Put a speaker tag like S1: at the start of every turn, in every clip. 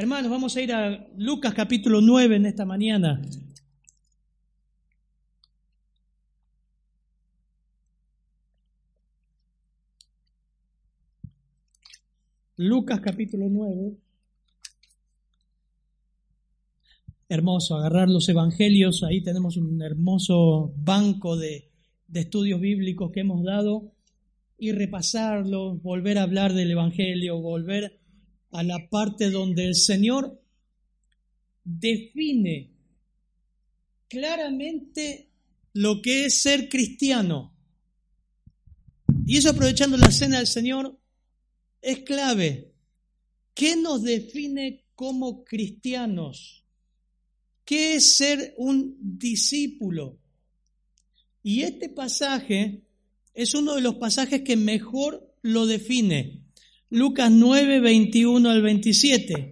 S1: Hermanos, vamos a ir a Lucas capítulo 9 en esta mañana. Lucas capítulo 9. Hermoso, agarrar los evangelios, ahí tenemos un hermoso banco de, de estudios bíblicos que hemos dado y repasarlos, volver a hablar del evangelio, volver a la parte donde el Señor define claramente lo que es ser cristiano. Y eso aprovechando la cena del Señor es clave. ¿Qué nos define como cristianos? ¿Qué es ser un discípulo? Y este pasaje es uno de los pasajes que mejor lo define. Lucas 9, 21 al 27.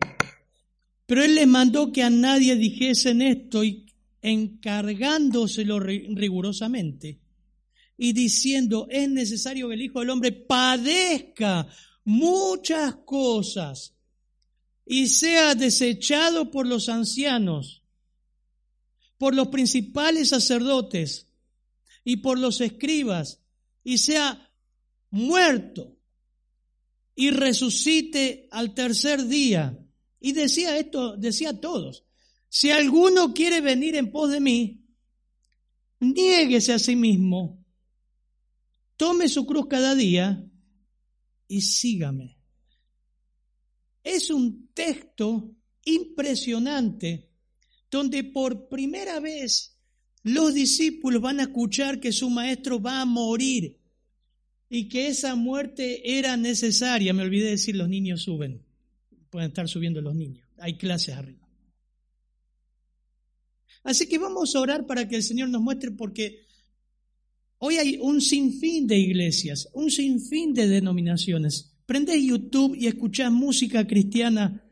S1: Pero él les mandó que a nadie dijesen esto y encargándoselo rigurosamente y diciendo, es necesario que el Hijo del Hombre padezca muchas cosas y sea desechado por los ancianos, por los principales sacerdotes y por los escribas, y sea muerto y resucite al tercer día. Y decía esto, decía a todos, si alguno quiere venir en pos de mí, niéguese a sí mismo, tome su cruz cada día y sígame. Es un texto impresionante donde por primera vez los discípulos van a escuchar que su maestro va a morir y que esa muerte era necesaria. Me olvidé decir, los niños suben. Pueden estar subiendo los niños. Hay clases arriba. Así que vamos a orar para que el Señor nos muestre porque Hoy hay un sinfín de iglesias, un sinfín de denominaciones. Prendés YouTube y escuchás música cristiana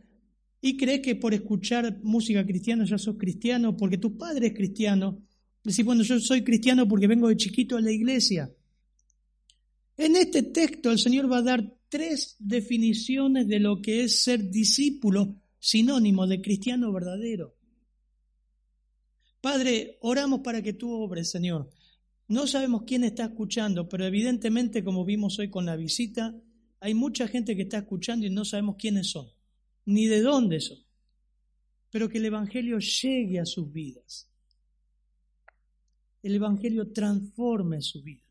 S1: y crees que por escuchar música cristiana ya sos cristiano porque tu padre es cristiano. Decís, bueno, yo soy cristiano porque vengo de chiquito a la iglesia. En este texto el Señor va a dar tres definiciones de lo que es ser discípulo, sinónimo de cristiano verdadero. Padre, oramos para que tú obres, Señor. No sabemos quién está escuchando, pero evidentemente, como vimos hoy con la visita, hay mucha gente que está escuchando y no sabemos quiénes son, ni de dónde son. Pero que el Evangelio llegue a sus vidas. El Evangelio transforme su vida.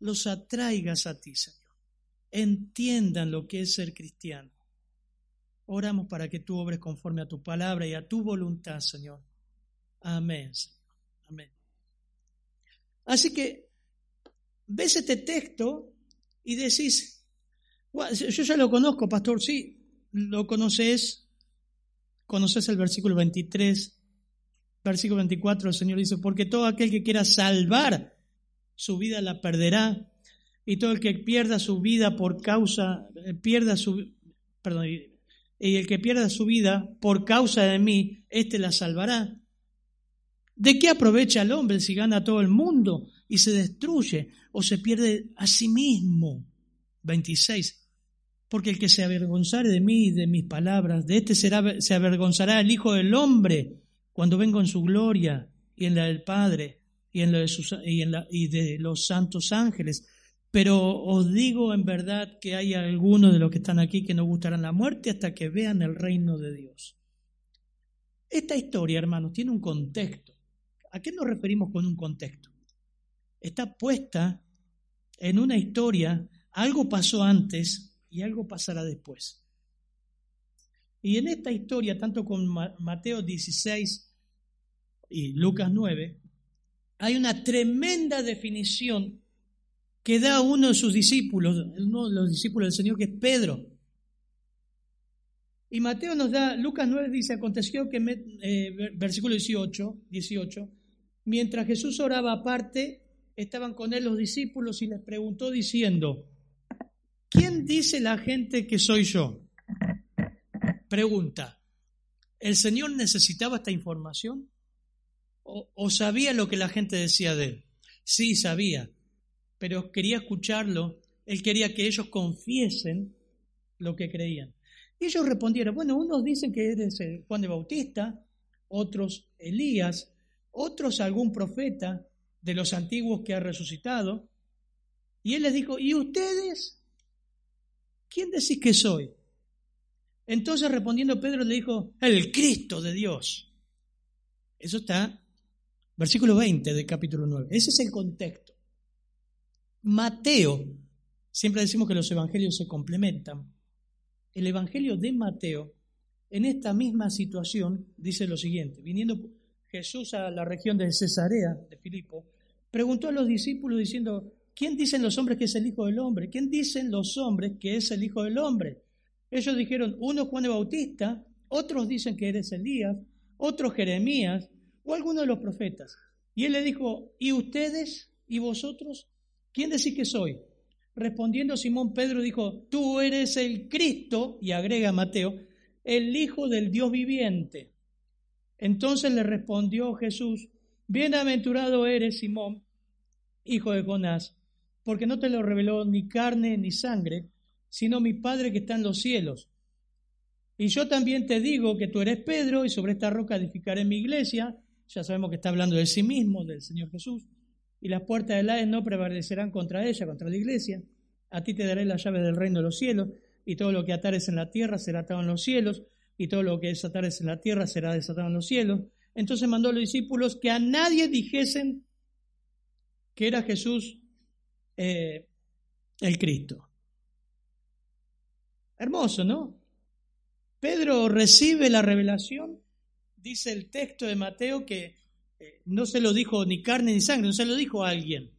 S1: Los atraigas a ti, Señor. Entiendan lo que es ser cristiano. Oramos para que tú obres conforme a tu palabra y a tu voluntad, Señor. Amén, Señor. Amén. Así que ves este texto y decís, yo ya lo conozco, pastor, sí, lo conoces, conoces el versículo 23, versículo 24, el Señor dice, porque todo aquel que quiera salvar su vida la perderá, y todo el que pierda su vida por causa, eh, pierda su, perdón, y el que pierda su vida por causa de mí, éste la salvará. ¿De qué aprovecha el hombre si gana todo el mundo y se destruye o se pierde a sí mismo? 26. Porque el que se avergonzare de mí y de mis palabras, de este será, se avergonzará el Hijo del Hombre cuando venga en su gloria y en la del Padre y de, de los santos ángeles. Pero os digo en verdad que hay algunos de los que están aquí que no gustarán la muerte hasta que vean el reino de Dios. Esta historia, hermanos, tiene un contexto. ¿A qué nos referimos con un contexto? Está puesta en una historia, algo pasó antes y algo pasará después. Y en esta historia, tanto con Mateo 16 y Lucas 9, hay una tremenda definición que da uno de sus discípulos, uno de los discípulos del Señor, que es Pedro. Y Mateo nos da, Lucas 9 dice, aconteció que, eh, versículo 18, 18, mientras Jesús oraba aparte, estaban con él los discípulos y les preguntó diciendo, ¿quién dice la gente que soy yo? Pregunta, ¿el Señor necesitaba esta información? ¿O, ¿O, sabía lo que la gente decía de él? Sí, sabía, pero quería escucharlo. Él quería que ellos confiesen lo que creían. Y ellos respondieron, bueno, unos dicen que eres Juan de Bautista, otros Elías, otros algún profeta de los antiguos que ha resucitado. Y él les dijo, ¿y ustedes? ¿Quién decís que soy? Entonces respondiendo Pedro le dijo, el Cristo de Dios. Eso está, versículo 20 del capítulo 9. Ese es el contexto. Mateo, siempre decimos que los evangelios se complementan el Evangelio de Mateo, en esta misma situación, dice lo siguiente, viniendo Jesús a la región de Cesarea, de Filipo, preguntó a los discípulos diciendo, ¿quién dicen los hombres que es el Hijo del Hombre? ¿Quién dicen los hombres que es el Hijo del Hombre? Ellos dijeron, uno Juan de Bautista, otros dicen que eres Elías, otros Jeremías o alguno de los profetas. Y él le dijo, ¿y ustedes y vosotros? ¿Quién decís que soy? Respondiendo Simón Pedro dijo, tú eres el Cristo, y agrega Mateo, el Hijo del Dios viviente. Entonces le respondió Jesús, bienaventurado eres Simón, hijo de Jonás, porque no te lo reveló ni carne ni sangre, sino mi Padre que está en los cielos. Y yo también te digo que tú eres Pedro, y sobre esta roca edificaré mi iglesia. Ya sabemos que está hablando de sí mismo, del Señor Jesús y las puertas del Hades no prevalecerán contra ella, contra la iglesia. A ti te daré la llave del reino de los cielos, y todo lo que atares en la tierra será atado en los cielos, y todo lo que desatares en la tierra será desatado en los cielos. Entonces mandó a los discípulos que a nadie dijesen que era Jesús eh, el Cristo. Hermoso, ¿no? Pedro recibe la revelación, dice el texto de Mateo que eh, no se lo dijo ni carne ni sangre, no se lo dijo a alguien.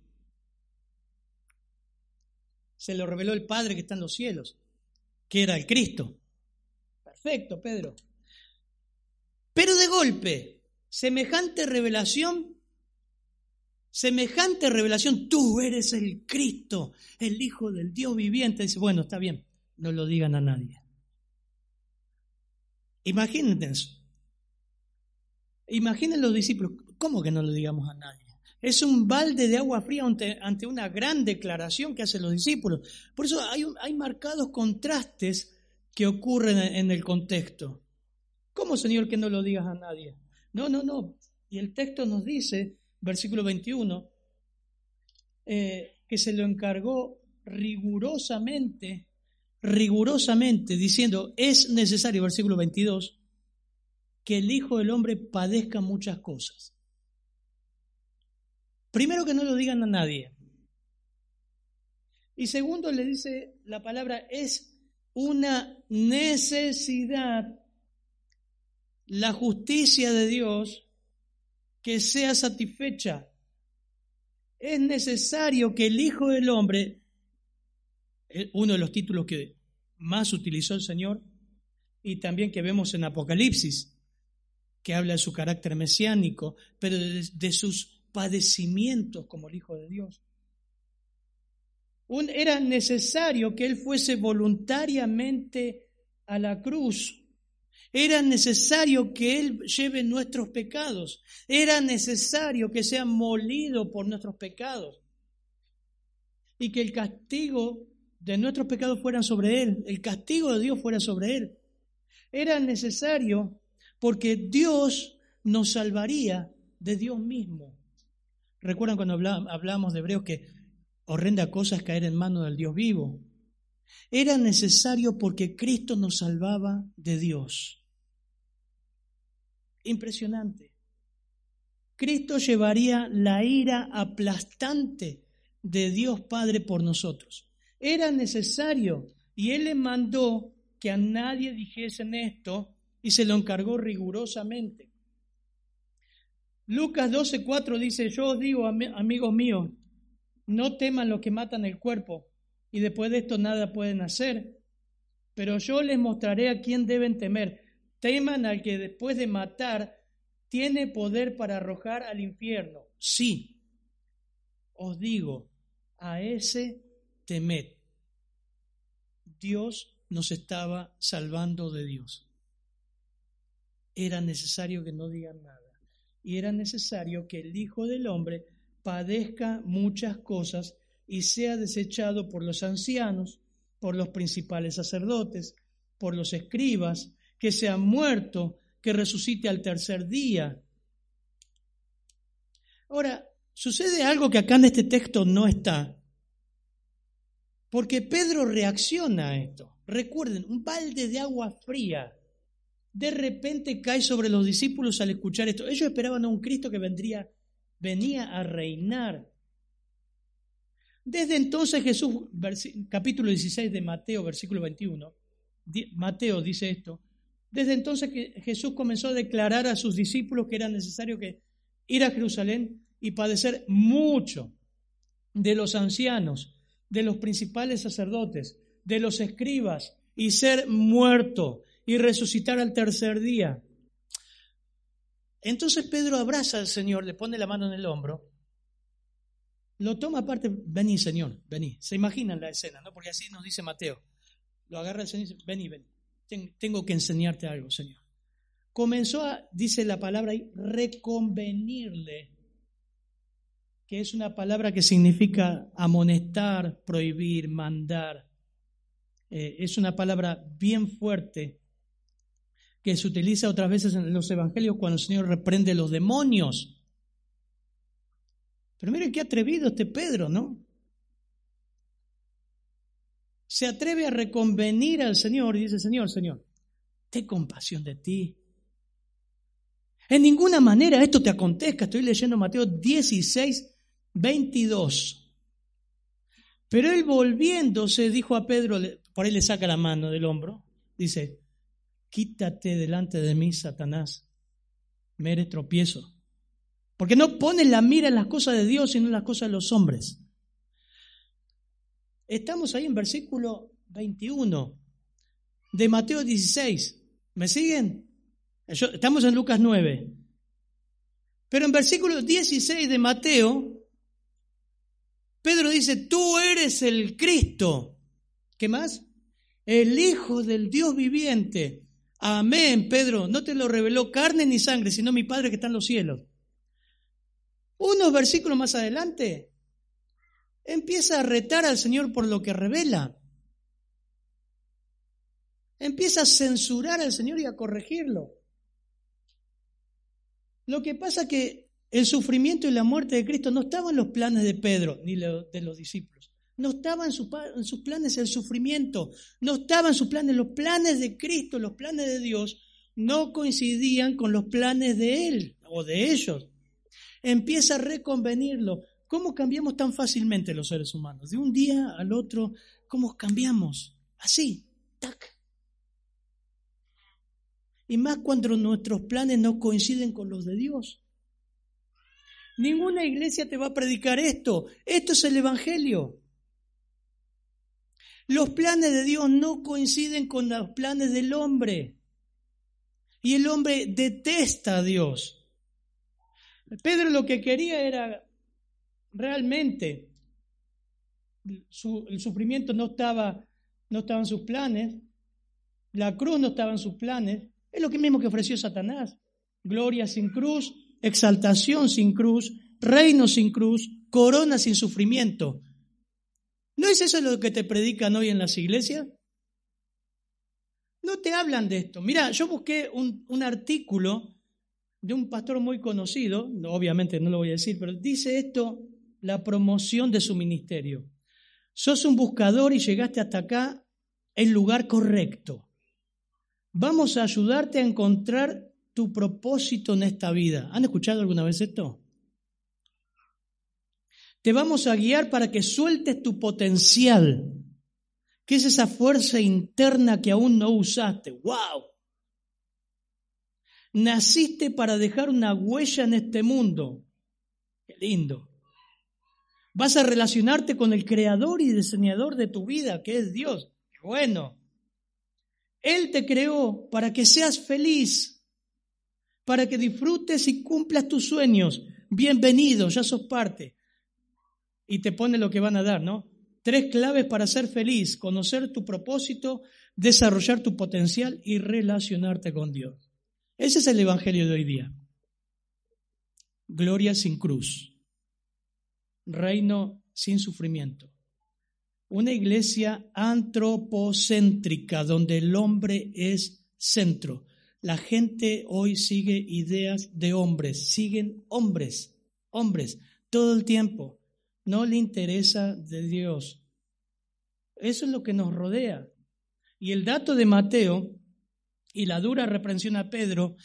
S1: Se lo reveló el Padre que está en los cielos, que era el Cristo. Perfecto, Pedro. Pero de golpe, semejante revelación, semejante revelación, tú eres el Cristo, el Hijo del Dios viviente. Dice, bueno, está bien, no lo digan a nadie. Imagínense Imaginen los discípulos, ¿cómo que no lo digamos a nadie? Es un balde de agua fría ante, una gran declaración que hacen los discípulos. Por eso hay, hay marcados contrastes que ocurren en el contexto. ¿Cómo, Señor, que no lo digas a nadie? No, no, no. Y el texto nos dice, versículo 21, eh, que se lo encargó rigurosamente, rigurosamente, diciendo, es necesario, versículo 22, que el Hijo del Hombre padezca muchas cosas. Primero que no lo digan a nadie. Y segundo le dice la palabra, es una necesidad la justicia de Dios que sea satisfecha. Es necesario que el Hijo del Hombre, eh, uno de los títulos que más utilizó el Señor, y también que vemos en Apocalipsis, que habla de su carácter mesiánico, pero de, sus padecimientos como el Hijo de Dios. era necesario que Él fuese voluntariamente a la cruz. Era necesario que Él lleve nuestros pecados. Era necesario que sea molido por nuestros pecados. Y que el castigo de nuestros pecados fuera sobre Él. El castigo de Dios fuera sobre Él. Era necesario porque Dios nos salvaría de Dios mismo. ¿Recuerdan cuando hablábamos de Hebreos que horrenda cosa es caer en manos del Dios vivo? Era necesario porque Cristo nos salvaba de Dios. Impresionante. Cristo llevaría la ira aplastante de Dios Padre por nosotros. Era necesario y Él le mandó que a nadie dijesen esto y se lo encargó rigurosamente. Lucas 12:4 dice, yo os digo, amigos míos, no teman los que matan el cuerpo y después de esto nada pueden hacer. Pero yo les mostraré a quién deben temer. Teman al que después de matar tiene poder para arrojar al infierno. Sí, os digo, a ese temed. Dios nos estaba salvando de Dios. Era necesario que no digan nada. Y era necesario que el Hijo del Hombre padezca muchas cosas y sea desechado por los ancianos, por los principales sacerdotes, por los escribas, que sea muerto, que resucite al tercer día. Ahora, sucede algo que acá en este texto no está, porque Pedro reacciona a esto. Recuerden, un balde de agua fría de repente cae sobre los discípulos al escuchar esto. Ellos esperaban a un Cristo que vendría, venía a reinar. Desde entonces Jesús, capítulo 16 de Mateo, versículo 21, Mateo dice esto, desde entonces Jesús comenzó a declarar a sus discípulos que era necesario que ir a Jerusalén y padecer mucho de los ancianos, de los principales sacerdotes, de los escribas, y ser muerto y resucitar al tercer día. Entonces Pedro abraza al Señor, le pone la mano en el hombro, lo toma aparte, vení Señor, vení. Se imaginan la escena, ¿no? Porque así nos dice Mateo. Lo agarra el Señor y dice, vení, vení. Tengo que enseñarte algo, Señor. Comenzó a, dice la palabra ahí, reconvenirle, que es una palabra que significa amonestar, prohibir, mandar. Eh, es una palabra bien fuerte que se utiliza otras veces en los evangelios cuando el Señor reprende los demonios. Pero miren qué atrevido este Pedro, ¿no? Se atreve a reconvenir al Señor y dice, Señor, Señor, ten compasión de ti. En ninguna manera esto te acontezca. Estoy leyendo Mateo 16, 22. Pero él volviéndose dijo a Pedro, por ahí le saca la mano del hombro, dice, quítate delante de mí, Satanás, me eres tropiezo. Porque no pones la mira en las cosas de Dios, sino en las cosas de los hombres. Estamos ahí en versículo 21 de Mateo 16. ¿Me siguen? Estamos en Lucas 9. Pero en versículo 16 de Mateo, Pedro dice, tú eres el Cristo. ¿Qué más? El Hijo del Dios viviente. Amén, Pedro. No te lo reveló carne ni sangre, sino mi Padre que está en los cielos. Unos versículos más adelante, empieza a retar al Señor por lo que revela. Empieza a censurar al Señor y a corregirlo. Lo que pasa que el sufrimiento y la muerte de Cristo no estaban en los planes de Pedro ni de los discípulos. No estaba en, en sus planes el sufrimiento. No estaban en sus planes. Los planes de Cristo, los planes de Dios, no coincidían con los planes de Él o de ellos empieza a reconvenirlo. ¿Cómo cambiamos tan fácilmente los seres humanos? De un día al otro, ¿cómo cambiamos? Así, tac. Y más cuando nuestros planes no coinciden con los de Dios. Ninguna iglesia te va a predicar esto. Esto es el Evangelio. Los planes de Dios no coinciden con los planes del hombre. Y el hombre detesta a Dios. Pedro lo que quería era realmente, el sufrimiento no estaba, no estaba en sus planes, la cruz no estaba en sus planes, es lo mismo que ofreció Satanás. Gloria sin cruz, exaltación sin cruz, reino sin cruz, corona sin sufrimiento. ¿No es eso lo que te predican hoy en las iglesias? No te hablan de esto. Mira, yo busqué un, artículo de un pastor muy conocido, obviamente no lo voy a decir, pero dice esto, la promoción de su ministerio. Sos un buscador y llegaste hasta acá en lugar correcto. Vamos a ayudarte a encontrar tu propósito en esta vida. ¿Han escuchado alguna vez esto? Te vamos a guiar para que sueltes tu potencial, que es esa fuerza interna que aún no usaste. ¡Wow! Naciste para dejar una huella en este mundo. Qué lindo. Vas a relacionarte con el creador y diseñador de tu vida, que es Dios. Qué bueno. Él te creó para que seas feliz, para que disfrutes y cumplas tus sueños. Bienvenido, ya sos parte. Y te pone lo que van a dar, ¿no? Tres claves para ser feliz, conocer tu propósito, desarrollar tu potencial y relacionarte con Dios. Ese es el Evangelio de hoy día. Gloria sin cruz. Reino sin sufrimiento. Una iglesia antropocéntrica donde el hombre es centro. La gente hoy sigue ideas de hombres, siguen hombres, hombres, todo el tiempo. No le interesa de Dios. Eso es lo que nos rodea. Y el dato de Mateo y la dura reprensión a Pedro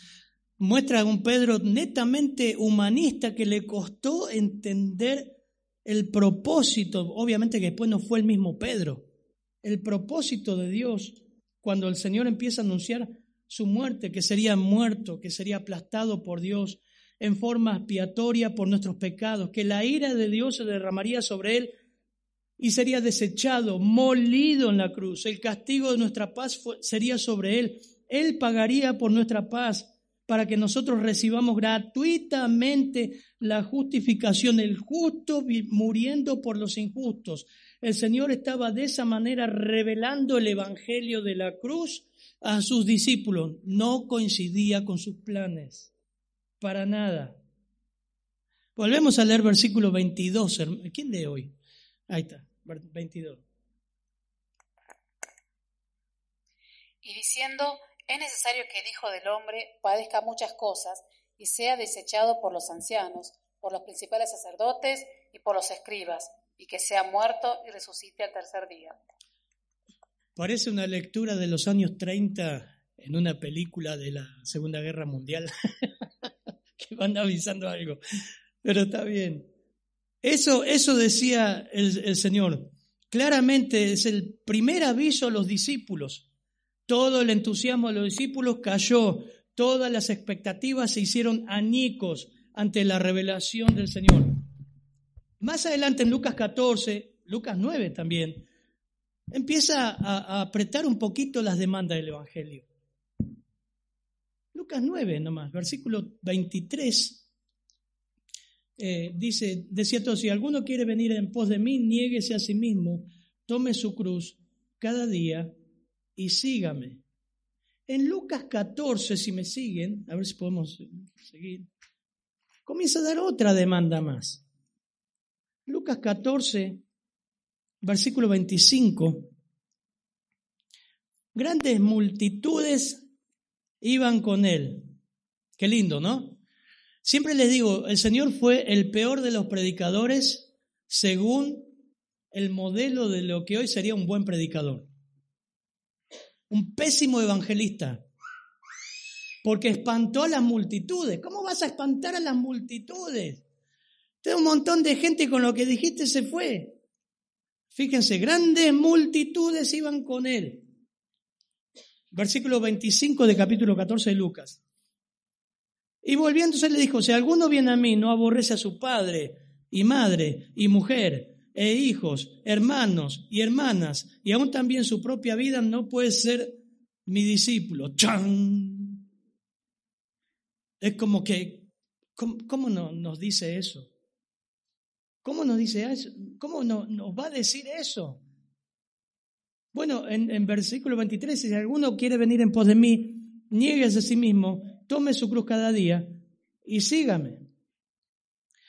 S1: muestra a un Pedro netamente humanista que le costó entender el propósito, obviamente que después no fue el mismo Pedro, el propósito de Dios cuando el Señor empieza a anunciar su muerte, que sería muerto, que sería aplastado por Dios en forma expiatoria por nuestros pecados, que la ira de Dios se derramaría sobre él y sería desechado, molido en la cruz. El castigo de nuestra paz sería sobre él. Él pagaría por nuestra paz para que nosotros recibamos gratuitamente la justificación, el justo muriendo por los injustos. El Señor estaba de esa manera revelando el Evangelio de la cruz a sus discípulos. No coincidía con sus planes, para nada. Volvemos a leer versículo 22. ¿Quién lee hoy? Ahí está. 22.
S2: Y diciendo, es necesario que el Hijo del Hombre padezca muchas cosas y sea desechado por los ancianos, por los principales sacerdotes y por los escribas, y que sea muerto y resucite al tercer día.
S1: Parece una lectura de los años 30 en una película de la Segunda Guerra Mundial, van avisando algo, pero está bien. Eso, eso decía el, Señor. Claramente es el primer aviso a los discípulos. Todo el entusiasmo de los discípulos cayó, todas las expectativas se hicieron añicos ante la revelación del Señor. Más adelante en Lucas 14, Lucas 9 también, empieza a apretar un poquito las demandas del Evangelio. Lucas 9 nomás, versículo 23 eh, dice, de cierto, si alguno quiere venir en pos de mí, niéguese a sí mismo, tome su cruz cada día y sígame. En Lucas 14, si me siguen, a ver si podemos seguir, comienza a dar otra demanda más. Lucas 14, versículo 25. Grandes multitudes iban con él. Qué lindo, ¿no? Siempre les digo, el Señor fue el peor de los predicadores según el modelo de lo que hoy sería un buen predicador. Un pésimo evangelista. Porque espantó a las multitudes. ¿Cómo vas a espantar a las multitudes? Tengo un montón de gente con lo que dijiste se fue. Fíjense, grandes multitudes iban con él. Versículo 25 de capítulo 14 de Lucas. Y volviéndose le dijo, si alguno viene a mí, no aborrece a su padre y madre y mujer e hijos, hermanos y hermanas, y aún también su propia vida, no puede ser mi discípulo. ¡Chan! Es como que, ¿cómo, no, nos dice eso? ¿Cómo nos dice eso? ¿Cómo no, nos va a decir eso? Bueno, en, en versículo 23, si alguno quiere venir en pos de mí, niegues a sí mismo, tome su cruz cada día y sígame.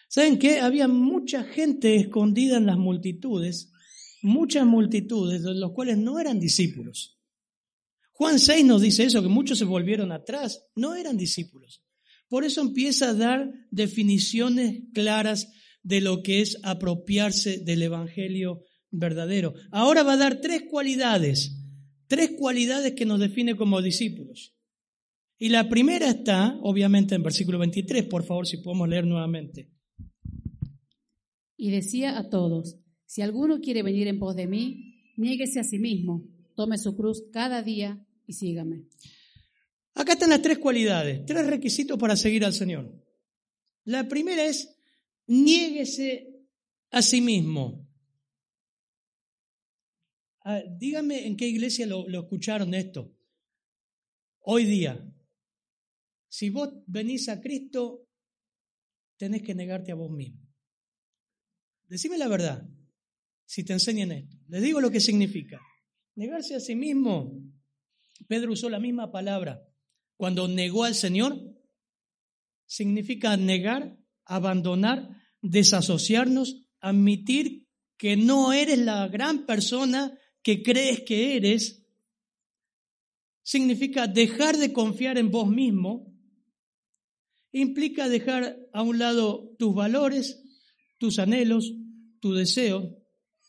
S1: ¿Saben qué? Había mucha gente escondida en las multitudes, muchas multitudes de los cuales no eran discípulos. Juan 6 nos dice eso, que muchos se volvieron atrás, no eran discípulos. Por eso empieza a dar definiciones claras de lo que es apropiarse del Evangelio verdadero. Ahora va a dar tres cualidades, tres cualidades que nos define como discípulos. Y la primera está, obviamente, en versículo 23. Por favor, si podemos leer nuevamente.
S2: Y decía a todos, si alguno quiere venir en pos de mí, niéguese a sí mismo, tome su cruz cada día y sígame.
S1: Acá están las tres cualidades, tres requisitos para seguir al Señor. La primera es, niéguese a sí mismo. Dígame en qué iglesia lo, lo escucharon esto. hoy día, si vos venís a Cristo, tenés que negarte a vos mismo. Decime la verdad, si te enseñan esto. Les digo lo que significa. Negarse a sí mismo. Pedro usó la misma palabra. Cuando negó al Señor, significa negar, abandonar, desasociarnos, admitir que no eres la gran persona que crees que eres, significa dejar de confiar en vos mismo, implica dejar a un lado tus valores, tus anhelos, tu deseo,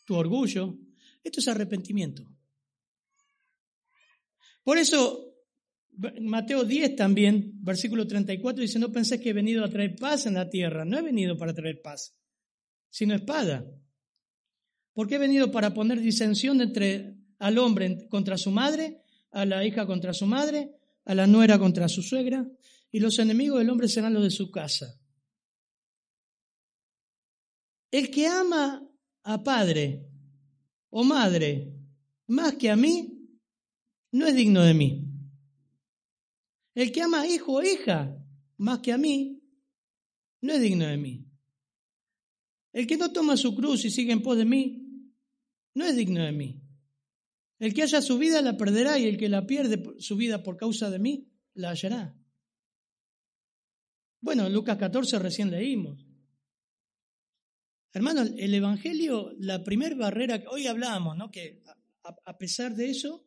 S1: tu orgullo. Esto es arrepentimiento. Por eso, Mateo 10 también, versículo 34, dice, no pensé que he venido a traer paz en la tierra. No he venido para traer paz, sino espada. Porque he venido para poner disensión entre al hombre contra su madre, a la hija contra su madre, a la nuera contra su suegra, y los enemigos del hombre serán los de su casa. El que ama a padre o madre más que a mí, no es digno de mí. El que ama a hijo o hija más que a mí, no es digno de mí. El que no toma su cruz y sigue en pos de mí, no es digno de mí. El que haya su vida la perderá y el que la pierde su vida por causa de mí, la hallará. Bueno, Lucas 14 recién leímos. Hermano, el Evangelio, la primera barrera que hoy hablábamos, ¿no? que a, pesar de eso,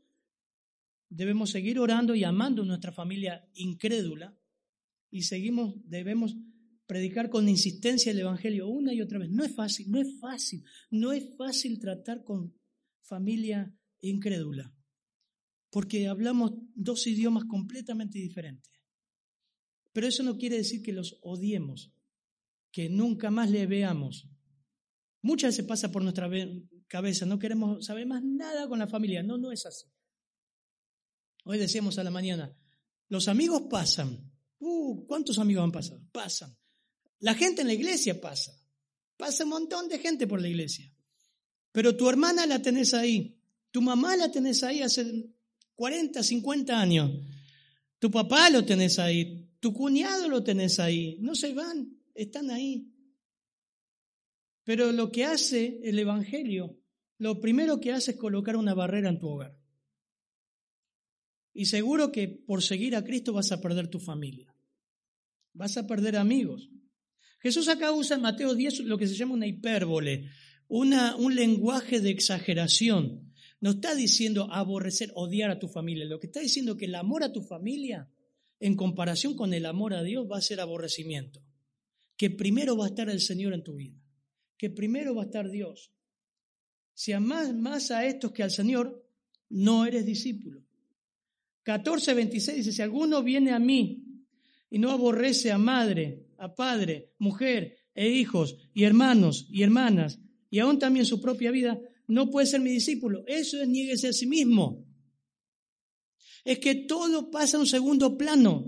S1: debemos seguir orando y amando a nuestra familia incrédula y seguimos, debemos predicar con insistencia el Evangelio una y otra vez. No es fácil, no es fácil, no es fácil tratar con familia incrédula, porque hablamos dos idiomas completamente diferentes. Pero eso no quiere decir que los odiemos, que nunca más le veamos. Muchas veces pasa por nuestra cabeza, no queremos saber más nada con la familia. No, no es así. Hoy decíamos a la mañana, los amigos pasan. Uh, ¿cuántos amigos han pasado? Pasan. La gente en la iglesia pasa. Pasa un montón de gente por la iglesia. Pero tu hermana la tenés ahí. Tu mamá la tenés ahí hace 40, 50 años. Tu papá lo tenés ahí. Tu cuñado lo tenés ahí. No se van, están ahí. Pero lo que hace el Evangelio, lo primero que hace es colocar una barrera en tu hogar. Y seguro que por seguir a Cristo vas a perder tu familia. Vas a perder amigos. Jesús acá usa en Mateo 10 lo que se llama una hipérbole, una, un lenguaje de exageración. No está diciendo aborrecer, odiar a tu familia. Lo que está diciendo es que el amor a tu familia, en comparación con el amor a Dios, va a ser aborrecimiento. Que primero va a estar el Señor en tu vida. Que primero va a estar Dios. Si amas más a estos que al Señor, no eres discípulo. 14.26 dice, si alguno viene a mí y no aborrece a madre, a padre, mujer e hijos y hermanos y hermanas y aún también su propia vida, no puede ser mi discípulo. Eso es nieguese a sí mismo. Es que todo pasa a un segundo plano.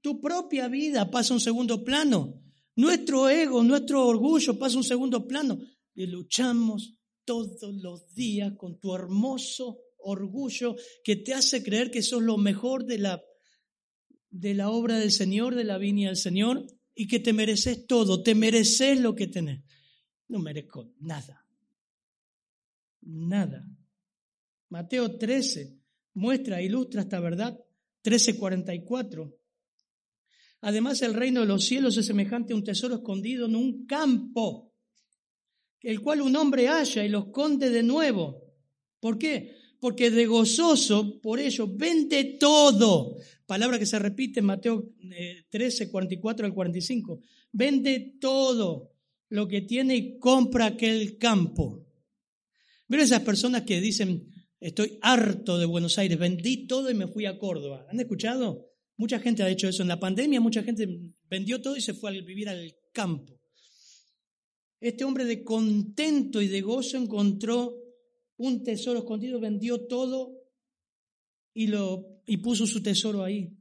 S1: Tu propia vida pasa a un segundo plano. Nuestro ego, nuestro orgullo pasa a un segundo plano. Y luchamos todos los días con tu hermoso orgullo que te hace creer que sos lo mejor de la, de la obra del Señor, de la viña del Señor, y que te mereces todo, te mereces lo que tenés. No merezco nada. Nada. Mateo 13 muestra, ilustra esta verdad. 13:44. Además, el reino de los cielos es semejante a un tesoro escondido en un campo, el cual un hombre halla y lo esconde de nuevo. ¿Por qué? Porque de gozoso por ello vende todo palabra que se repite en Mateo 13, eh, 44 al 45. Vende todo lo que tiene y compra aquel campo. Mira esas personas que dicen, estoy harto de Buenos Aires, vendí todo y me fui a Córdoba. ¿Han escuchado? Mucha gente ha hecho eso. En la pandemia mucha gente vendió todo y se fue a vivir al campo. Este hombre de contento y de gozo encontró un tesoro escondido, vendió todo y, lo, y puso su tesoro ahí.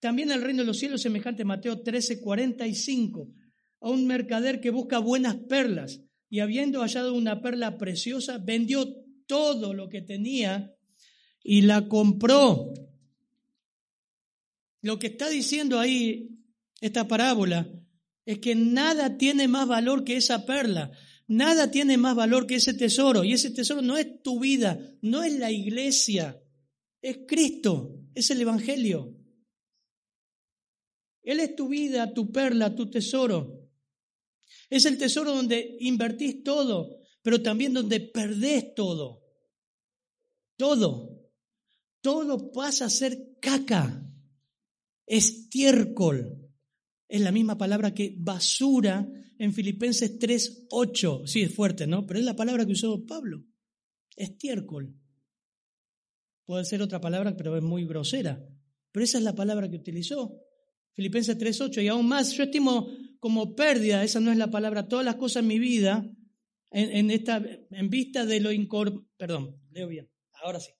S1: También el reino de los cielos semejante Mateo 13, 45, a un mercader que busca buenas perlas y habiendo hallado una perla preciosa, vendió todo lo que tenía y la compró. Lo que está diciendo ahí esta parábola es que nada tiene más valor que esa perla, nada tiene más valor que ese tesoro. Y ese tesoro no es tu vida, no es la iglesia, es Cristo, es el Evangelio. Él es tu vida, tu perla, tu tesoro. Es el tesoro donde invertís todo, pero también donde perdés todo. Todo. Todo pasa a ser caca, estiércol. Es la misma palabra que basura en Filipenses 3.8. Sí, es fuerte, ¿no? Pero es la palabra que usó Pablo. Estiércol. Puede ser otra palabra, pero es muy grosera. Pero esa es la palabra que utilizó. Filipenses 3.8. Y aún más, yo estimo como pérdida, esa no es la palabra, todas las cosas en mi vida, en, esta, en vista de lo incor... Perdón, leo bien, ahora sí.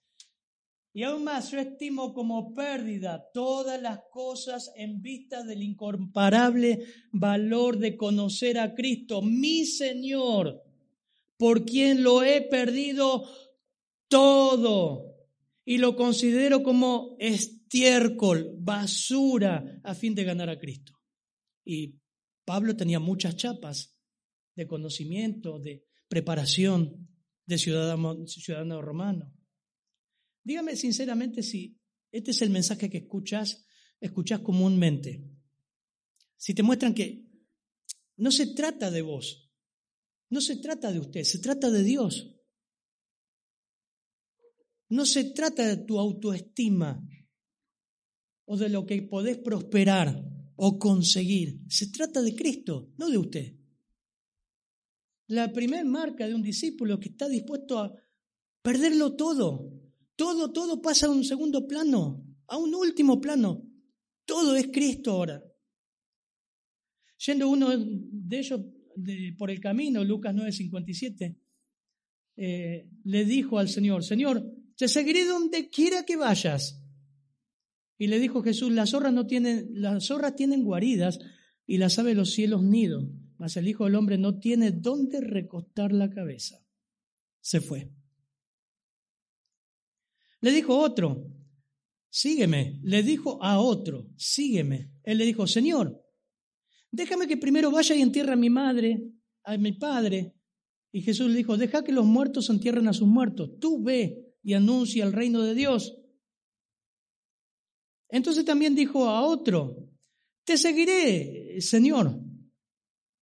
S1: Y aún más, yo estimo como pérdida todas las cosas en vista del incomparable valor de conocer a Cristo, mi Señor, por quien lo he perdido todo y lo considero como estiércol, basura, a fin de ganar a Cristo. Y Pablo tenía muchas chapas de conocimiento, de preparación de ciudadano, ciudadano romano. Dígame sinceramente si este es el mensaje que escuchas, escuchas comúnmente. Si te muestran que no se trata de vos, no se trata de usted, se trata de Dios. No se trata de tu autoestima o de lo que podés prosperar o conseguir. Se trata de Cristo, no de usted. La primera marca de un discípulo que está dispuesto a perderlo todo, todo, todo pasa a un segundo plano, a un último plano. Todo es Cristo ahora. Yendo uno de ellos por el camino, Lucas 9:57, eh, le dijo al Señor, Señor, te seguiré donde quiera que vayas. Y le dijo Jesús, las zorras, no tienen, las zorras tienen guaridas y las aves los cielos nido, mas el Hijo del Hombre no tiene dónde recostar la cabeza. Se fue. Le dijo otro, sígueme. Le dijo a otro, sígueme. Él le dijo, Señor, déjame que primero vaya y entierre a mi madre, a mi padre. Y Jesús le dijo, deja que los muertos entierren a sus muertos. Tú ve y anuncia el reino de Dios. Entonces también dijo a otro, te seguiré, Señor,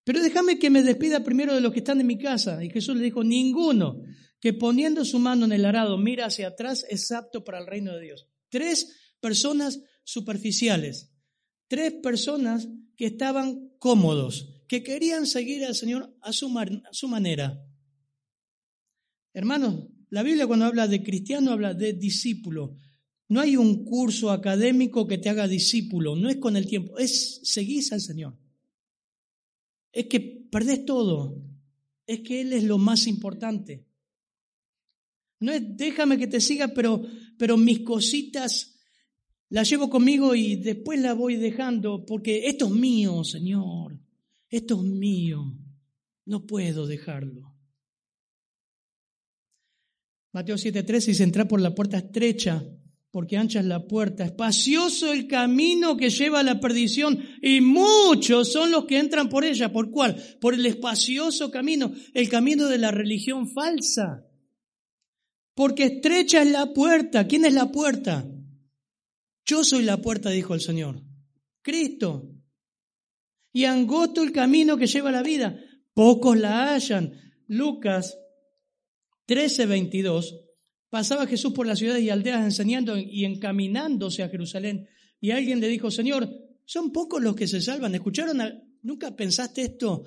S1: pero déjame que me despida primero de los que están en mi casa. Y Jesús le dijo, ninguno que poniendo su mano en el arado mira hacia atrás es apto para el reino de Dios. Tres personas superficiales, tres personas que estaban cómodos, que querían seguir al Señor a su, su manera. Hermanos, la Biblia cuando habla de cristiano habla de discípulo. No hay un curso académico que te haga discípulo, no es con el tiempo, es seguís al Señor. Es que perdés todo, es que Él es lo más importante. No es déjame que te siga, pero, pero mis cositas las llevo conmigo y después las voy dejando, porque esto es mío, Señor. Esto es mío. No puedo dejarlo. Mateo 7:13 dice, entrar por la puerta estrecha, porque ancha es la puerta, espacioso el camino que lleva a la perdición, y muchos son los que entran por ella. ¿Por cuál? Por el espacioso camino, el camino de la religión falsa. Porque estrecha es la puerta. ¿Quién es la puerta? Yo soy la puerta, dijo el Señor. Cristo. Y angosto el camino que lleva a la vida. Pocos la hallan. Lucas 13, 22. Pasaba Jesús por las ciudades y aldeas enseñando y encaminándose a Jerusalén. Y alguien le dijo, Señor, son pocos los que se salvan. ¿Escucharon? ¿Nunca pensaste esto?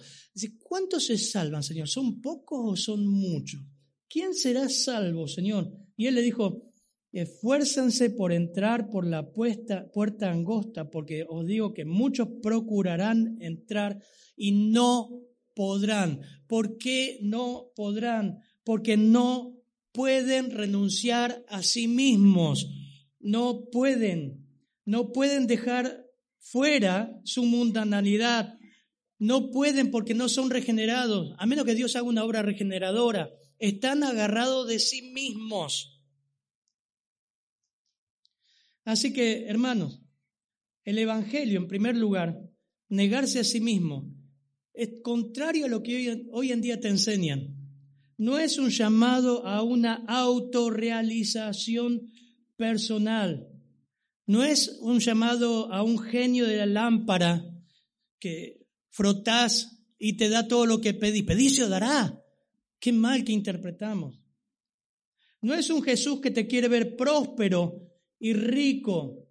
S1: ¿cuántos se salvan, Señor? ¿Son pocos o son muchos? ¿Quién será salvo, Señor? Y él le dijo, esfuérzanse por entrar por la puerta angosta, porque os digo que muchos procurarán entrar y no podrán. ¿Por qué no podrán? Porque no pueden renunciar a sí mismos. No pueden. No pueden dejar fuera su mundanalidad. No pueden porque no son regenerados, a menos que Dios haga una obra regeneradora están agarrados de sí mismos. Así que, hermanos, El Evangelio, en primer lugar, negarse a sí mismo, es contrario a lo que hoy, en día te enseñan. No es un llamado a una autorrealización personal. No es un llamado a un genio de la lámpara que frotás y te da todo lo que pedís. Pedís y dará. Qué mal que interpretamos. No es un Jesús que te quiere ver próspero y rico.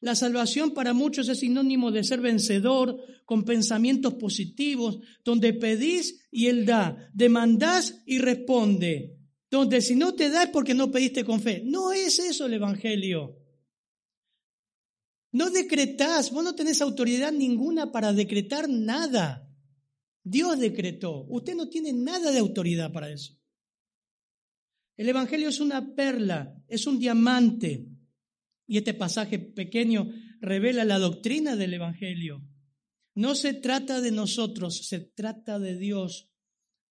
S1: La salvación para muchos es sinónimo de ser vencedor con pensamientos positivos, donde pedís y Él da, demandás y responde, donde si no te da es porque no pediste con fe. No es eso el Evangelio. No decretás, vos no tenés autoridad ninguna para decretar nada. Dios decretó, usted no tiene nada de autoridad para eso. El Evangelio es una perla, es un diamante. Y este pasaje pequeño revela la doctrina del Evangelio. No se trata de nosotros, se trata de Dios.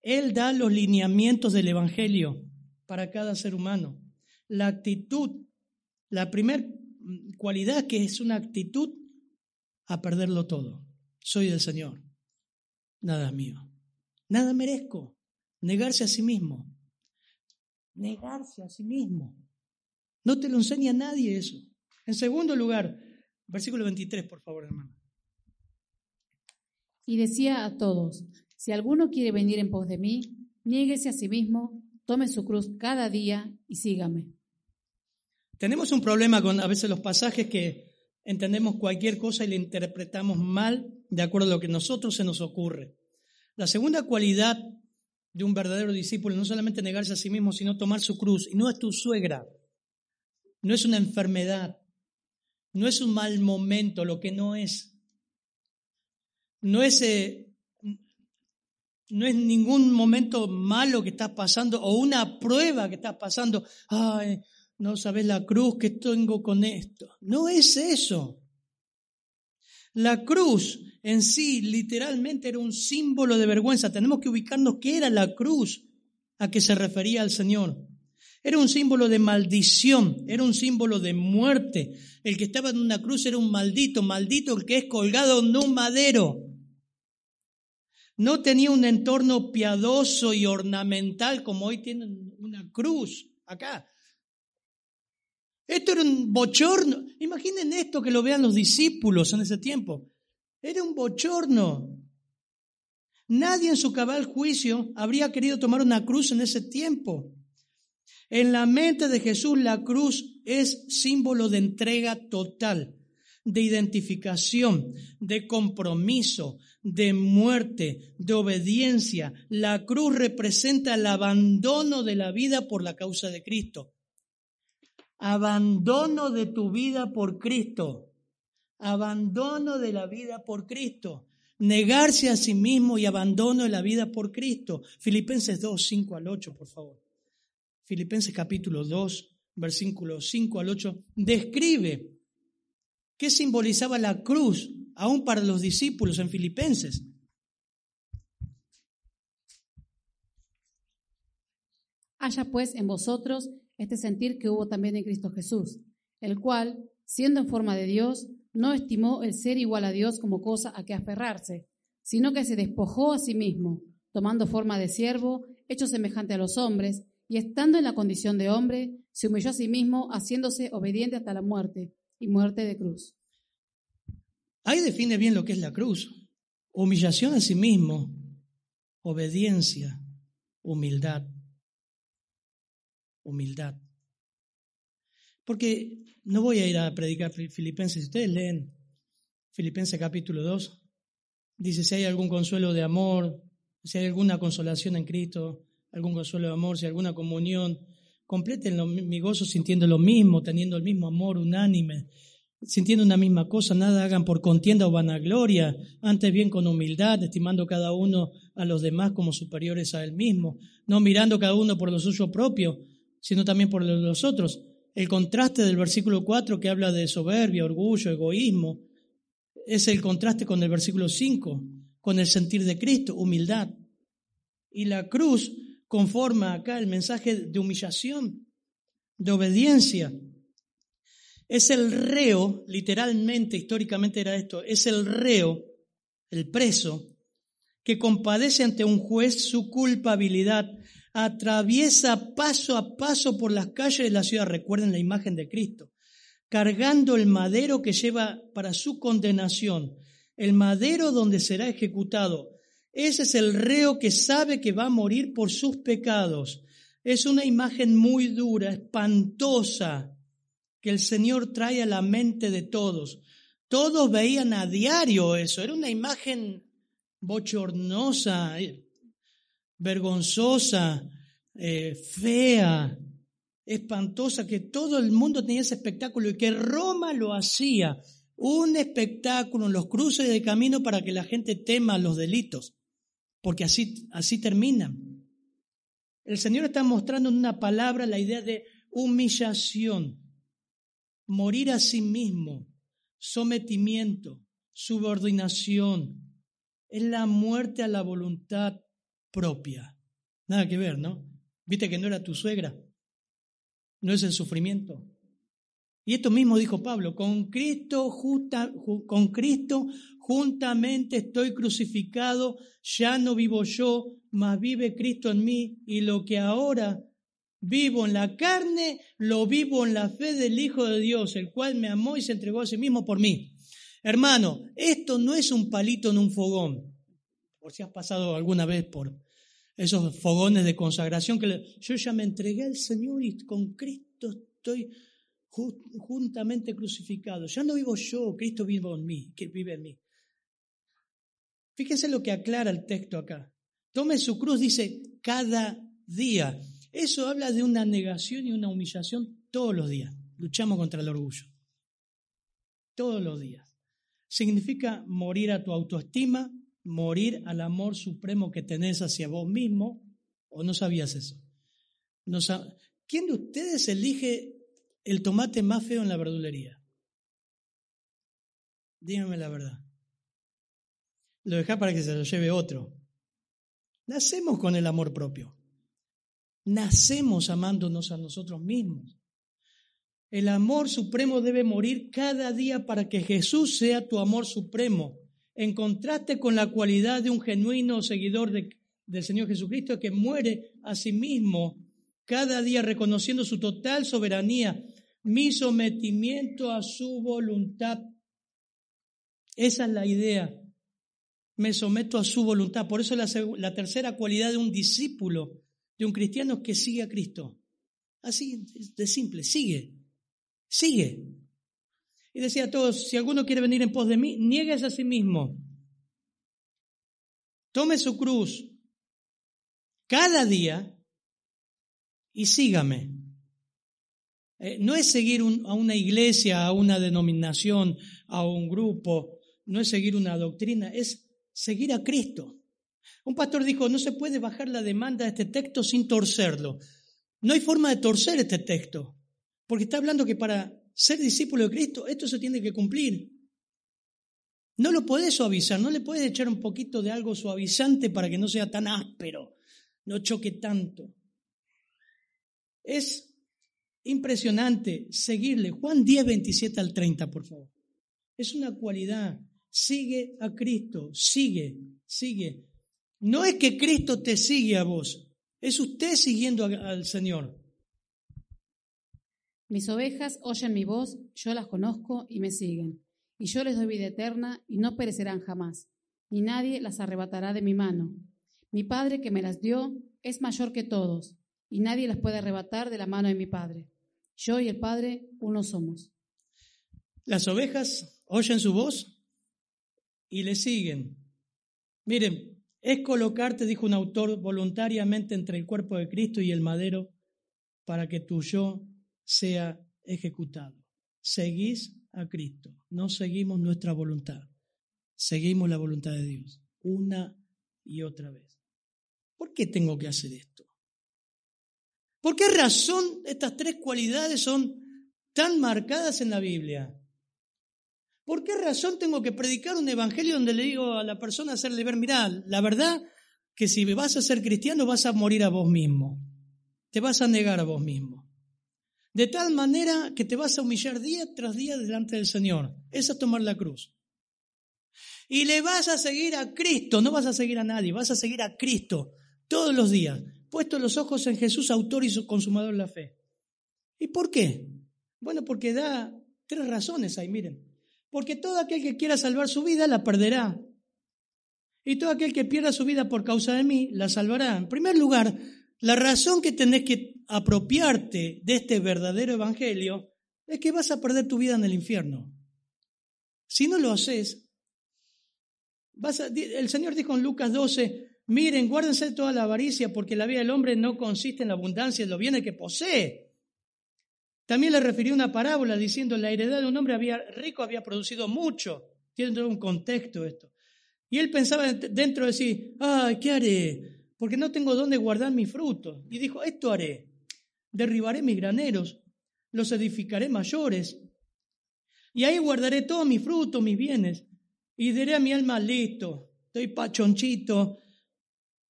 S1: Él da los lineamientos del Evangelio para cada ser humano. La actitud, la primera cualidad que es una actitud a perderlo todo. Soy del Señor, nada mío, nada merezco. Negarse a sí mismo, negarse a sí mismo. No te lo enseña nadie eso. En segundo lugar, versículo 23, por favor, hermano.
S2: Y decía a todos, si alguno quiere venir en pos de mí, niéguese a sí mismo, tome su cruz cada día y sígame.
S1: Tenemos un problema con a veces los pasajes que entendemos cualquier cosa y le interpretamos mal de acuerdo a lo que a nosotros se nos ocurre. La segunda cualidad de un verdadero discípulo no solamente negarse a sí mismo, sino tomar su cruz. Y no es tu suegra, no es una enfermedad, no es un mal momento, lo que no es. No es, eh, no es ningún momento malo que estás pasando o una prueba que estás pasando. Ay, no sabes la cruz que tengo con esto. No es eso. La cruz en sí literalmente era un símbolo de vergüenza. Tenemos que ubicarnos qué era la cruz a que se refería el Señor. Era un símbolo de maldición, era un símbolo de muerte. El que estaba en una cruz era un maldito, maldito el que es colgado en un madero. No tenía un entorno piadoso y ornamental como hoy tienen una cruz acá. Esto era un bochorno. Imaginen esto que lo vean los discípulos en ese tiempo. Era un bochorno. Nadie en su cabal juicio habría querido tomar una cruz en ese tiempo. En la mente de Jesús la cruz es símbolo de entrega total, de identificación, de compromiso, de muerte, de obediencia. La cruz representa el abandono de la vida por la causa de Cristo. Abandono de tu vida por Cristo. Abandono de la vida por Cristo. Negarse a sí mismo y abandono de la vida por Cristo. Filipenses 2, 5 al 8, por favor. Filipenses capítulo 2, versículos 5 al 8, describe qué simbolizaba la cruz aún para los discípulos en Filipenses.
S2: Haya pues en vosotros este sentir que hubo también en Cristo Jesús, el cual, siendo en forma de Dios, no estimó el ser igual a Dios como cosa a que aferrarse, sino que se despojó a sí mismo, tomando forma de siervo, hecho semejante a los hombres, y estando en la condición de hombre, se humilló a sí mismo, haciéndose obediente hasta la muerte y muerte de cruz.
S1: Ahí define bien lo que es la cruz. Humillación a sí mismo, obediencia, humildad. Humildad. Porque no voy a ir a predicar Filipenses. Ustedes leen Filipenses capítulo 2. Dice, si hay algún consuelo de amor, si hay alguna consolación en Cristo, algún consuelo de amor, si alguna comunión, completen mi gozo sintiendo lo mismo, teniendo el mismo amor unánime, sintiendo una misma cosa, nada hagan por contienda o vanagloria, antes bien con humildad, estimando cada uno a los demás como superiores a él mismo, no mirando cada uno por lo suyo propio, sino también por los otros. El contraste del versículo 4 que habla de soberbia, orgullo, egoísmo, es el contraste con el versículo 5, con el sentir de Cristo, humildad. Y la cruz conforma acá el mensaje de humillación, de obediencia. Es el reo, literalmente, históricamente era esto, es el reo, el preso, que compadece ante un juez su culpabilidad, atraviesa paso a paso por las calles de la ciudad, recuerden la imagen de Cristo, cargando el madero que lleva para su condenación, el madero donde será ejecutado. Ese es el reo que sabe que va a morir por sus pecados. Es una imagen muy dura, espantosa, que el Señor trae a la mente de todos. Todos veían a diario eso, era una imagen bochornosa, vergonzosa, eh, fea, espantosa, que todo el mundo tenía ese espectáculo y que Roma lo hacía, un espectáculo en los cruces de camino para que la gente tema los delitos, porque así, así terminan. El Señor está mostrando en una palabra la idea de humillación, morir a sí mismo, sometimiento, subordinación. Es la muerte a la voluntad propia. Nada que ver, ¿no? Viste que no era tu suegra. No es el sufrimiento. Y esto mismo dijo Pablo, con Cristo, con Cristo juntamente estoy crucificado, ya no vivo yo, mas vive Cristo en mí, y lo que ahora Vivo en la carne, lo vivo en la fe del Hijo de Dios, el cual me amó y se entregó a sí mismo por mí. Hermano, esto no es un palito en un fogón. Si has pasado alguna vez por esos fogones de consagración que yo ya me entregué al Señor y con Cristo estoy juntamente crucificado. Ya no vivo yo, Cristo vive en mí, que vive en mí. Fíjese lo que aclara el texto acá. Tome su cruz, dice, cada día. Eso habla de una negación y una humillación todos los días. Luchamos contra el orgullo. Todos los días. Significa morir a tu autoestima, morir al amor supremo que tenés hacia vos mismo, o no sabías eso. ¿Quién de ustedes elige el tomate más feo en la verdulería? Díganme la verdad. Lo deja para que se lo lleve otro. Nacemos con el amor propio. Nacemos amándonos a nosotros mismos. El amor supremo debe morir cada día para que Jesús sea tu amor supremo, en contraste con la cualidad de un genuino seguidor del Señor Jesucristo que muere a sí mismo cada día reconociendo su total soberanía, mi sometimiento a su voluntad. Esa es la idea. Me someto a su voluntad. Por eso la, la tercera cualidad de un discípulo de un cristiano que sigue a Cristo. Así de simple, sigue, sigue. Y decía a todos, si alguno quiere venir en pos de mí, niegues a sí mismo. Tome su cruz cada día y sígame. Eh, no es seguir a una iglesia, a una denominación, a un grupo, no es seguir una doctrina, es seguir a Cristo. Un pastor dijo, no se puede bajar la demanda de este texto sin torcerlo. No hay forma de torcer este texto, porque está hablando que para ser discípulo de Cristo esto se tiene que cumplir. No lo puedes suavizar, no le puedes echar un poquito de algo suavizante para que no sea tan áspero, no choque tanto. Es impresionante seguirle. Juan 10, 27 al 30, por favor. Es una cualidad. Sigue a Cristo, sigue, sigue. No es que Cristo te sigue a vos, es usted siguiendo al Señor.
S2: Mis ovejas oyen mi voz, yo las conozco y me siguen. Y yo les doy vida eterna y no perecerán jamás, ni nadie las arrebatará de mi mano. Mi Padre que me las dio es mayor que todos, y nadie las puede arrebatar de la mano de mi Padre. Yo y el Padre uno somos.
S1: Las ovejas oyen su voz y le siguen. Miren, es colocarte, dijo un autor, voluntariamente entre el cuerpo de Cristo y el madero para que tu yo sea ejecutado. Seguís a Cristo, no seguimos nuestra voluntad, seguimos la voluntad de Dios una y otra vez. ¿Por qué tengo que hacer esto? ¿Por qué razón estas tres cualidades son tan marcadas en la Biblia? ¿Por qué razón tengo que predicar un evangelio donde le digo a la persona hacerle ver, mirá, la verdad que si vas a ser cristiano vas a morir a vos mismo, te vas a negar a vos mismo. De tal manera que te vas a humillar día tras día delante del Señor. Eso es tomar la cruz. Y le vas a seguir a Cristo, no vas a seguir a nadie, vas a seguir a Cristo todos los días, puesto los ojos en Jesús, autor y consumador de la fe. ¿Y por qué? Bueno, porque da tres razones ahí, miren. Porque todo aquel que quiera salvar su vida la perderá. Y todo aquel que pierda su vida por causa de mí la salvará. En primer lugar, la razón que tenés que apropiarte de este verdadero evangelio es que vas a perder tu vida en el infierno. Si no lo haces, el Señor dijo en Lucas 12, miren, guárdense de toda la avaricia porque la vida del hombre no consiste en la abundancia de los bienes que posee. También le refirió una parábola diciendo, la heredad de un hombre había, rico había producido mucho. Tiene todo un contexto esto. Y él pensaba dentro de sí, ay, ¿qué haré? porque no tengo dónde guardar mi fruto. Y dijo, esto haré, derribaré mis graneros, los edificaré mayores, y ahí guardaré todo mi fruto, mis bienes, y diré a mi alma, listo, estoy pachonchito,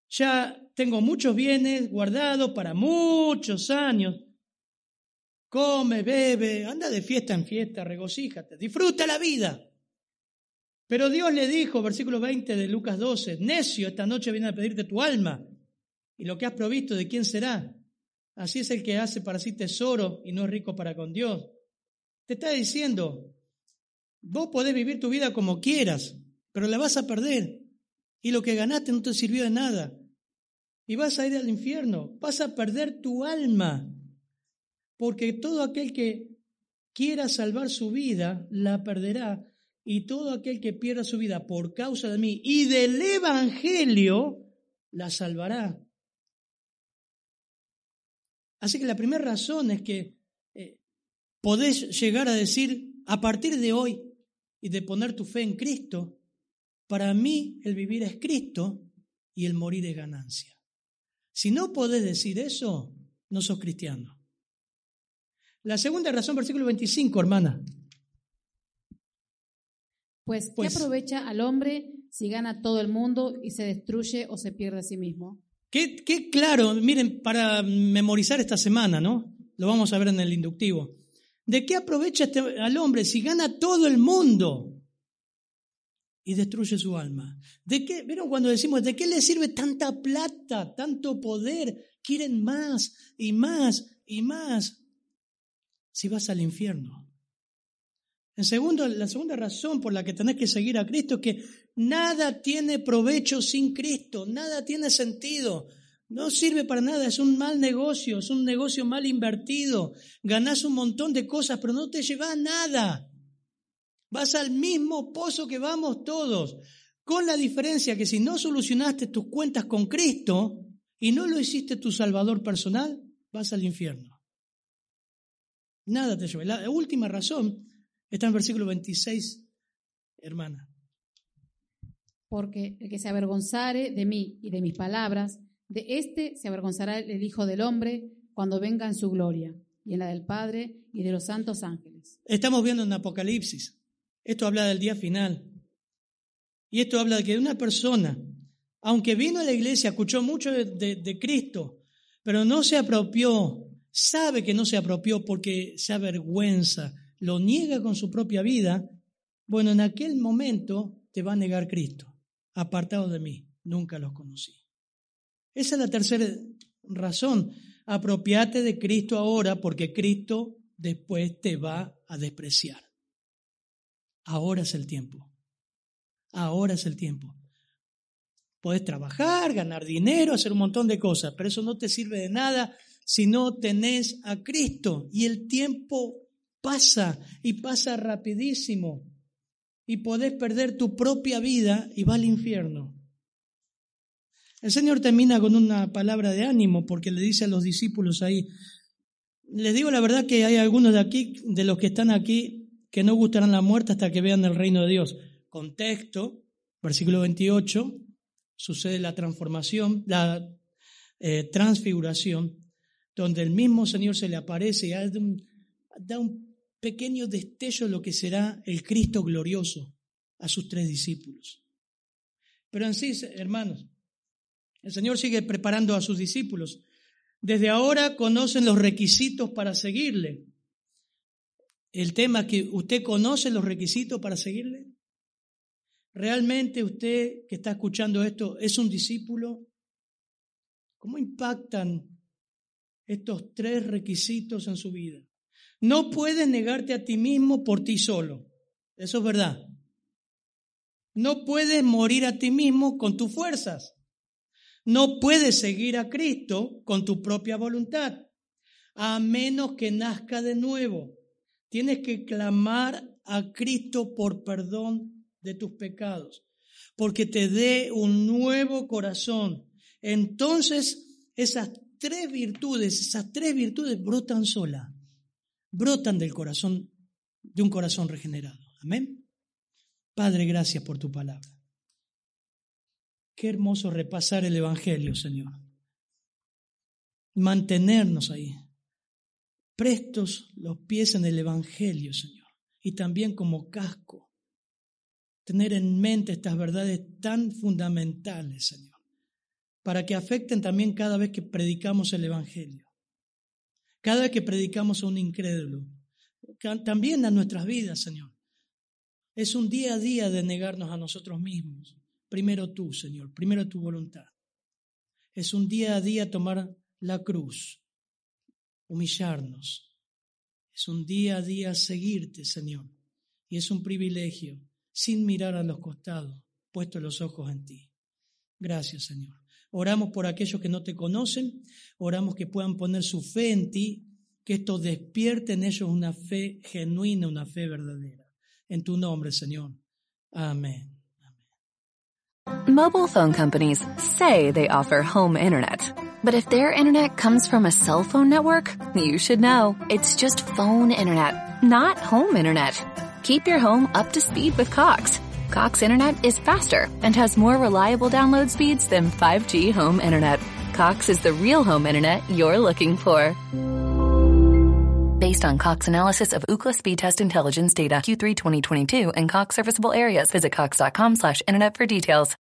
S1: ya tengo muchos bienes guardados para muchos años. Come, bebe, anda de fiesta en fiesta, regocíjate, disfruta la vida. Pero Dios le dijo, versículo 20 de Lucas 12, necio, esta noche viene a pedirte tu alma. Y lo que has provisto, ¿de quién será? Así es el que hace para sí tesoro y no es rico para con Dios. Te está diciendo, vos podés vivir tu vida como quieras, pero la vas a perder. Y lo que ganaste no te sirvió de nada. Y vas a ir al infierno, vas a perder tu alma. Porque todo aquel que quiera salvar su vida, la perderá y todo aquel que pierda su vida por causa de mí y del Evangelio, la salvará. Así que la primera razón es que eh, podés llegar a decir, a partir de hoy y de poner tu fe en Cristo, para mí el vivir es Cristo y el morir es ganancia. Si no podés decir eso, no sos cristiano. La segunda razón, versículo 25, hermana.
S2: Pues, ¿qué pues aprovecha al hombre si gana todo el mundo y se destruye o se pierde a sí mismo?
S1: Qué, claro, miren, para memorizar esta semana, ¿no? Lo vamos a ver en el inductivo. ¿De qué aprovecha este, al hombre si gana todo el mundo y destruye su alma? ¿De qué, vieron cuando decimos, ¿de qué le sirve tanta plata, tanto poder? Quieren más y más y más si vas al infierno. En segundo, la segunda razón por la que tenés que seguir a Cristo es que nada tiene provecho sin Cristo, nada tiene sentido. No sirve para nada, es un mal negocio, es un negocio mal invertido. Ganás un montón de cosas, pero no te llevas nada. Vas al mismo pozo que vamos todos, con la diferencia que si no solucionaste tus cuentas con Cristo y no lo hiciste tu Salvador personal, vas al infierno. Nada te lleva. La última razón Está en versículo 26, hermana.
S2: Porque el que se avergonzare de mí y de mis palabras, de éste se avergonzará el Hijo del Hombre cuando venga en su gloria, y en la del Padre y de los santos ángeles.
S1: Estamos viendo en Apocalipsis. Esto habla del día final. Y esto habla de que una persona, aunque vino a la iglesia, escuchó mucho de, de Cristo, pero no se apropió, sabe que no se apropió porque se avergüenza, lo niega con su propia vida, bueno, en aquel momento te va a negar Cristo. Apartado de mí, nunca los conocí. Esa es la tercera razón. Apropiate de Cristo ahora porque Cristo después te va a despreciar. Ahora es el tiempo. Ahora es el tiempo. Puedes trabajar, ganar dinero, hacer un montón de cosas, pero eso no te sirve de nada si no tenés a Cristo. Y el tiempo pasa y pasa rapidísimo. Y podés perder tu propia vida y va al infierno. El Señor termina con una palabra de ánimo porque le dice a los discípulos ahí, les digo la verdad que hay algunos de aquí, de los que están aquí, que no gustarán la muerte hasta que vean el reino de Dios. Contexto, versículo 28, sucede la transformación, la eh, transfiguración, donde el mismo Señor se le aparece y da un pequeño destello de lo que será el Cristo glorioso a sus tres discípulos. Pero en sí, hermanos, el Señor sigue preparando a sus discípulos. Desde ahora conocen los requisitos para seguirle. El tema es que usted conoce los requisitos para seguirle. ¿Realmente usted que está escuchando esto es un discípulo? ¿Cómo impactan estos tres requisitos en su vida? No puedes negarte a ti mismo por ti solo. Eso es verdad. No puedes morir a ti mismo con tus fuerzas. No puedes seguir a Cristo con tu propia voluntad, a menos que nazca de nuevo. Tienes que clamar a Cristo por perdón de tus pecados, porque te dé un nuevo corazón. Entonces, esas tres virtudes, esas tres virtudes brotan sola, brotan del corazón, de un corazón regenerado. Amén. Padre, gracias por tu palabra. Qué hermoso repasar el Evangelio, Señor. Mantenernos ahí, prestos los pies en el Evangelio, Señor, y también como casco. Tener en mente estas verdades tan fundamentales, Señor, para que afecten también cada vez que predicamos el Evangelio. Cada que predicamos a un incrédulo, también a nuestras vidas, Señor. Es un día a día de negarnos a nosotros mismos. Primero tú, Señor, primero tu voluntad. Es un día a día tomar la cruz, humillarnos. Es un día a día seguirte, Señor. Y es un privilegio, sin mirar a los costados, puesto los ojos en ti. Gracias, Señor. Oramos por aquellos que no te conocen, oramos que puedan poner su fe en ti, que esto despierte en ellos una fe genuina, una fe verdadera. En tu nombre, Señor. Amén.
S3: Mobile phone companies say they offer home internet. But if their internet comes from a cell phone network, you should know. It's just phone internet, not home internet. Keep your home up to speed with Cox. Cox internet is faster and has more reliable download speeds than 5G home internet. Cox is the real home internet you're looking for based on Cox analysis of Ookla speed test intelligence data Q3 2022 and Cox serviceable areas. Visit cox.com slash internet for details.